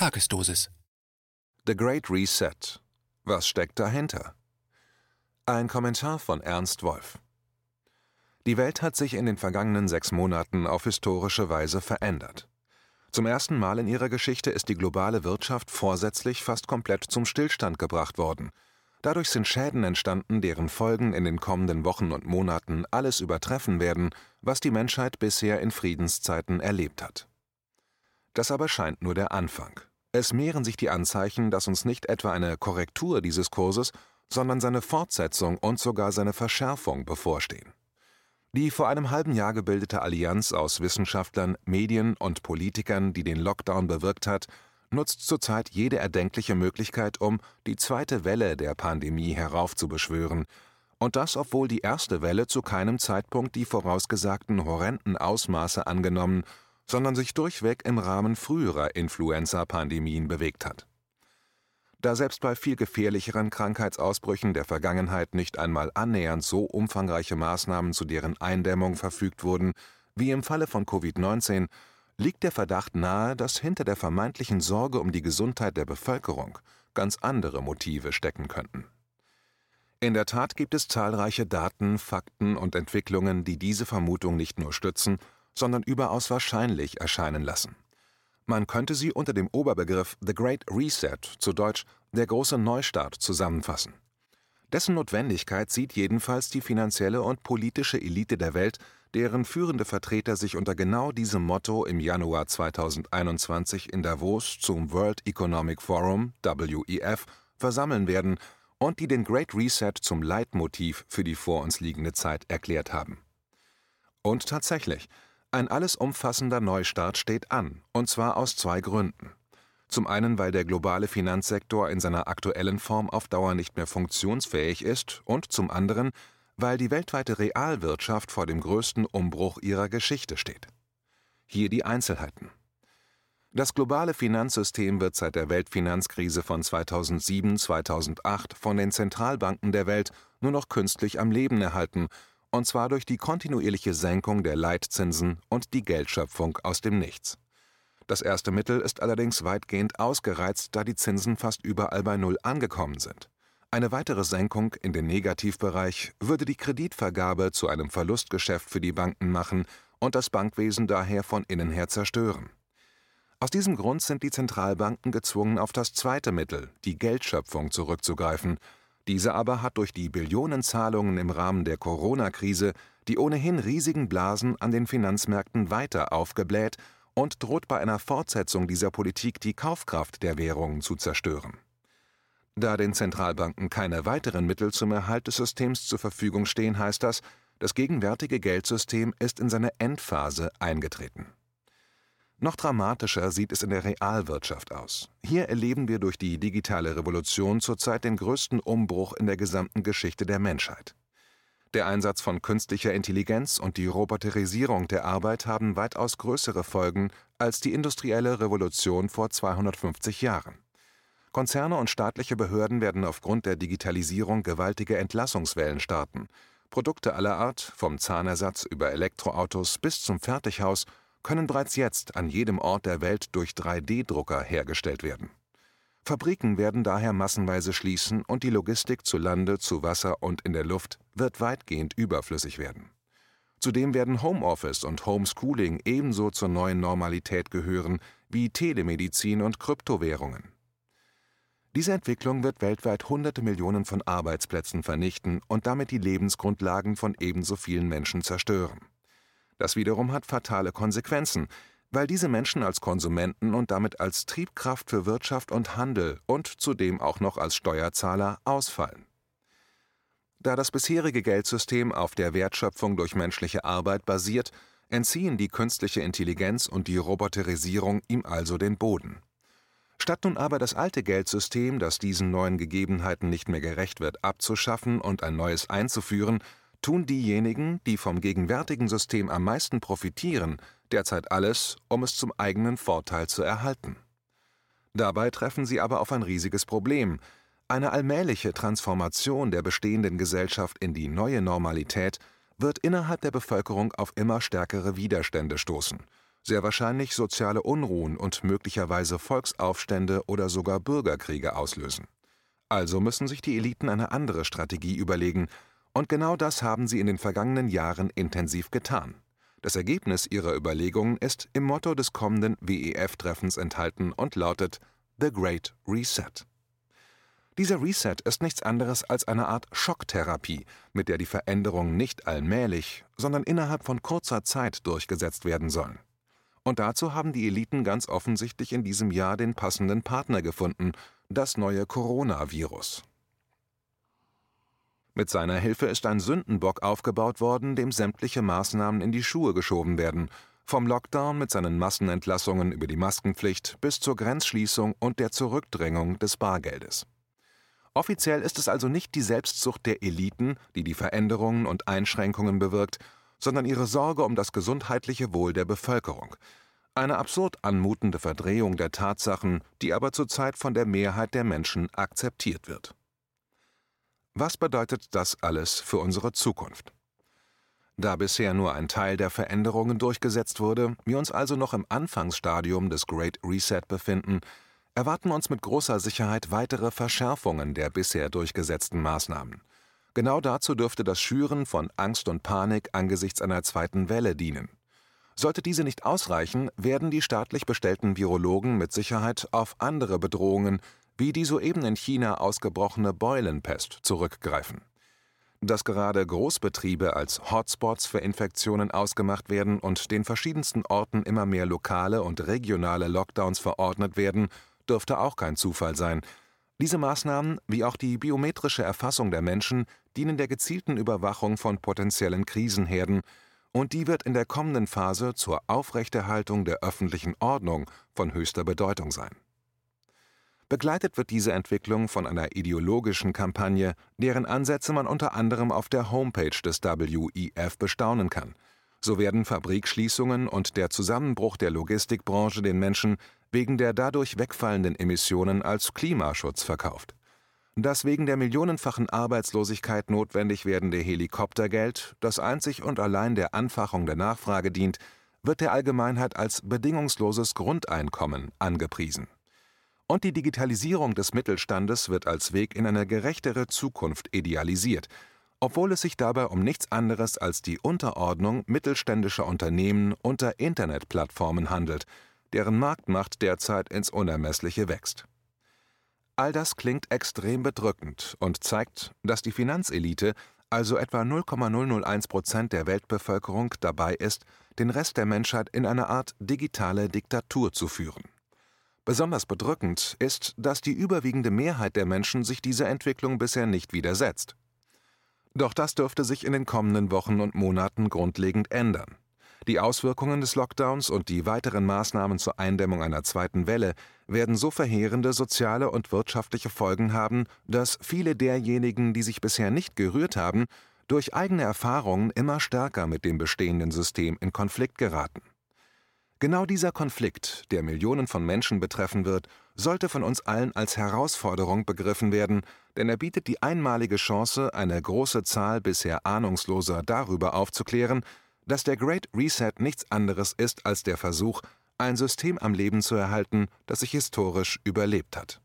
Tagesdosis. The Great Reset. Was steckt dahinter? Ein Kommentar von Ernst Wolf. Die Welt hat sich in den vergangenen sechs Monaten auf historische Weise verändert. Zum ersten Mal in ihrer Geschichte ist die globale Wirtschaft vorsätzlich fast komplett zum Stillstand gebracht worden. Dadurch sind Schäden entstanden, deren Folgen in den kommenden Wochen und Monaten alles übertreffen werden, was die Menschheit bisher in Friedenszeiten erlebt hat. Das aber scheint nur der Anfang. Es mehren sich die Anzeichen, dass uns nicht etwa eine Korrektur dieses Kurses, sondern seine Fortsetzung und sogar seine Verschärfung bevorstehen. Die vor einem halben Jahr gebildete Allianz aus Wissenschaftlern, Medien und Politikern, die den Lockdown bewirkt hat, nutzt zurzeit jede erdenkliche Möglichkeit, um die zweite Welle der Pandemie heraufzubeschwören, und das obwohl die erste Welle zu keinem Zeitpunkt die vorausgesagten horrenden Ausmaße angenommen, sondern sich durchweg im Rahmen früherer Influenza-Pandemien bewegt hat. Da selbst bei viel gefährlicheren Krankheitsausbrüchen der Vergangenheit nicht einmal annähernd so umfangreiche Maßnahmen zu deren Eindämmung verfügt wurden wie im Falle von Covid-19, liegt der Verdacht nahe, dass hinter der vermeintlichen Sorge um die Gesundheit der Bevölkerung ganz andere Motive stecken könnten. In der Tat gibt es zahlreiche Daten, Fakten und Entwicklungen, die diese Vermutung nicht nur stützen, sondern überaus wahrscheinlich erscheinen lassen. Man könnte sie unter dem Oberbegriff The Great Reset, zu Deutsch der große Neustart, zusammenfassen. Dessen Notwendigkeit sieht jedenfalls die finanzielle und politische Elite der Welt deren führende Vertreter sich unter genau diesem Motto im Januar 2021 in Davos zum World Economic Forum WEF versammeln werden und die den Great Reset zum Leitmotiv für die vor uns liegende Zeit erklärt haben. Und tatsächlich, ein alles umfassender Neustart steht an, und zwar aus zwei Gründen. Zum einen, weil der globale Finanzsektor in seiner aktuellen Form auf Dauer nicht mehr funktionsfähig ist, und zum anderen, weil die weltweite Realwirtschaft vor dem größten Umbruch ihrer Geschichte steht. Hier die Einzelheiten. Das globale Finanzsystem wird seit der Weltfinanzkrise von 2007-2008 von den Zentralbanken der Welt nur noch künstlich am Leben erhalten, und zwar durch die kontinuierliche Senkung der Leitzinsen und die Geldschöpfung aus dem Nichts. Das erste Mittel ist allerdings weitgehend ausgereizt, da die Zinsen fast überall bei Null angekommen sind. Eine weitere Senkung in den Negativbereich würde die Kreditvergabe zu einem Verlustgeschäft für die Banken machen und das Bankwesen daher von innen her zerstören. Aus diesem Grund sind die Zentralbanken gezwungen, auf das zweite Mittel, die Geldschöpfung, zurückzugreifen. Diese aber hat durch die Billionenzahlungen im Rahmen der Corona-Krise die ohnehin riesigen Blasen an den Finanzmärkten weiter aufgebläht und droht bei einer Fortsetzung dieser Politik die Kaufkraft der Währungen zu zerstören. Da den Zentralbanken keine weiteren Mittel zum Erhalt des Systems zur Verfügung stehen, heißt das, das gegenwärtige Geldsystem ist in seine Endphase eingetreten. Noch dramatischer sieht es in der Realwirtschaft aus. Hier erleben wir durch die digitale Revolution zurzeit den größten Umbruch in der gesamten Geschichte der Menschheit. Der Einsatz von künstlicher Intelligenz und die Roboterisierung der Arbeit haben weitaus größere Folgen als die industrielle Revolution vor 250 Jahren. Konzerne und staatliche Behörden werden aufgrund der Digitalisierung gewaltige Entlassungswellen starten. Produkte aller Art, vom Zahnersatz über Elektroautos bis zum Fertighaus, können bereits jetzt an jedem Ort der Welt durch 3D-Drucker hergestellt werden. Fabriken werden daher massenweise schließen und die Logistik zu Lande, zu Wasser und in der Luft wird weitgehend überflüssig werden. Zudem werden Homeoffice und Homeschooling ebenso zur neuen Normalität gehören wie Telemedizin und Kryptowährungen. Diese Entwicklung wird weltweit Hunderte Millionen von Arbeitsplätzen vernichten und damit die Lebensgrundlagen von ebenso vielen Menschen zerstören. Das wiederum hat fatale Konsequenzen, weil diese Menschen als Konsumenten und damit als Triebkraft für Wirtschaft und Handel und zudem auch noch als Steuerzahler ausfallen. Da das bisherige Geldsystem auf der Wertschöpfung durch menschliche Arbeit basiert, entziehen die künstliche Intelligenz und die Roboterisierung ihm also den Boden. Statt nun aber das alte Geldsystem, das diesen neuen Gegebenheiten nicht mehr gerecht wird, abzuschaffen und ein neues einzuführen, tun diejenigen, die vom gegenwärtigen System am meisten profitieren, derzeit alles, um es zum eigenen Vorteil zu erhalten. Dabei treffen sie aber auf ein riesiges Problem. Eine allmähliche Transformation der bestehenden Gesellschaft in die neue Normalität wird innerhalb der Bevölkerung auf immer stärkere Widerstände stoßen sehr wahrscheinlich soziale Unruhen und möglicherweise Volksaufstände oder sogar Bürgerkriege auslösen. Also müssen sich die Eliten eine andere Strategie überlegen, und genau das haben sie in den vergangenen Jahren intensiv getan. Das Ergebnis ihrer Überlegungen ist im Motto des kommenden WEF-Treffens enthalten und lautet The Great Reset. Dieser Reset ist nichts anderes als eine Art Schocktherapie, mit der die Veränderungen nicht allmählich, sondern innerhalb von kurzer Zeit durchgesetzt werden sollen. Und dazu haben die Eliten ganz offensichtlich in diesem Jahr den passenden Partner gefunden, das neue Coronavirus. Mit seiner Hilfe ist ein Sündenbock aufgebaut worden, dem sämtliche Maßnahmen in die Schuhe geschoben werden, vom Lockdown mit seinen Massenentlassungen über die Maskenpflicht bis zur Grenzschließung und der Zurückdrängung des Bargeldes. Offiziell ist es also nicht die Selbstsucht der Eliten, die die Veränderungen und Einschränkungen bewirkt, sondern ihre Sorge um das gesundheitliche Wohl der Bevölkerung. Eine absurd anmutende Verdrehung der Tatsachen, die aber zurzeit von der Mehrheit der Menschen akzeptiert wird. Was bedeutet das alles für unsere Zukunft? Da bisher nur ein Teil der Veränderungen durchgesetzt wurde, wir uns also noch im Anfangsstadium des Great Reset befinden, erwarten uns mit großer Sicherheit weitere Verschärfungen der bisher durchgesetzten Maßnahmen. Genau dazu dürfte das Schüren von Angst und Panik angesichts einer zweiten Welle dienen. Sollte diese nicht ausreichen, werden die staatlich bestellten Virologen mit Sicherheit auf andere Bedrohungen wie die soeben in China ausgebrochene Beulenpest zurückgreifen. Dass gerade Großbetriebe als Hotspots für Infektionen ausgemacht werden und den verschiedensten Orten immer mehr lokale und regionale Lockdowns verordnet werden, dürfte auch kein Zufall sein. Diese Maßnahmen, wie auch die biometrische Erfassung der Menschen, dienen der gezielten Überwachung von potenziellen Krisenherden, und die wird in der kommenden Phase zur Aufrechterhaltung der öffentlichen Ordnung von höchster Bedeutung sein. Begleitet wird diese Entwicklung von einer ideologischen Kampagne, deren Ansätze man unter anderem auf der Homepage des WEF bestaunen kann. So werden Fabrikschließungen und der Zusammenbruch der Logistikbranche den Menschen wegen der dadurch wegfallenden Emissionen als Klimaschutz verkauft. Das wegen der millionenfachen Arbeitslosigkeit notwendig werdende Helikoptergeld, das einzig und allein der Anfachung der Nachfrage dient, wird der Allgemeinheit als bedingungsloses Grundeinkommen angepriesen und die Digitalisierung des Mittelstandes wird als Weg in eine gerechtere Zukunft idealisiert, obwohl es sich dabei um nichts anderes als die Unterordnung mittelständischer Unternehmen unter Internetplattformen handelt, deren Marktmacht derzeit ins Unermessliche wächst. All das klingt extrem bedrückend und zeigt, dass die Finanzelite, also etwa 0,001 Prozent der Weltbevölkerung, dabei ist, den Rest der Menschheit in eine Art digitale Diktatur zu führen. Besonders bedrückend ist, dass die überwiegende Mehrheit der Menschen sich dieser Entwicklung bisher nicht widersetzt. Doch das dürfte sich in den kommenden Wochen und Monaten grundlegend ändern. Die Auswirkungen des Lockdowns und die weiteren Maßnahmen zur Eindämmung einer zweiten Welle werden so verheerende soziale und wirtschaftliche Folgen haben, dass viele derjenigen, die sich bisher nicht gerührt haben, durch eigene Erfahrungen immer stärker mit dem bestehenden System in Konflikt geraten. Genau dieser Konflikt, der Millionen von Menschen betreffen wird, sollte von uns allen als Herausforderung begriffen werden, denn er bietet die einmalige Chance, eine große Zahl bisher Ahnungsloser darüber aufzuklären, dass der Great Reset nichts anderes ist als der Versuch, ein System am Leben zu erhalten, das sich historisch überlebt hat.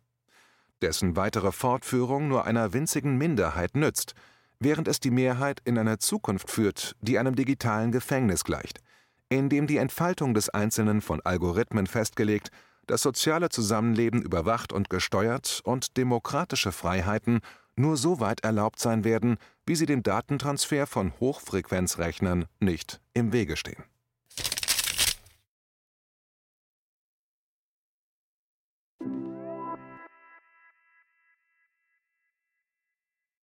Dessen weitere Fortführung nur einer winzigen Minderheit nützt, während es die Mehrheit in eine Zukunft führt, die einem digitalen Gefängnis gleicht in dem die Entfaltung des Einzelnen von Algorithmen festgelegt, das soziale Zusammenleben überwacht und gesteuert und demokratische Freiheiten nur so weit erlaubt sein werden, wie sie dem Datentransfer von Hochfrequenzrechnern nicht im Wege stehen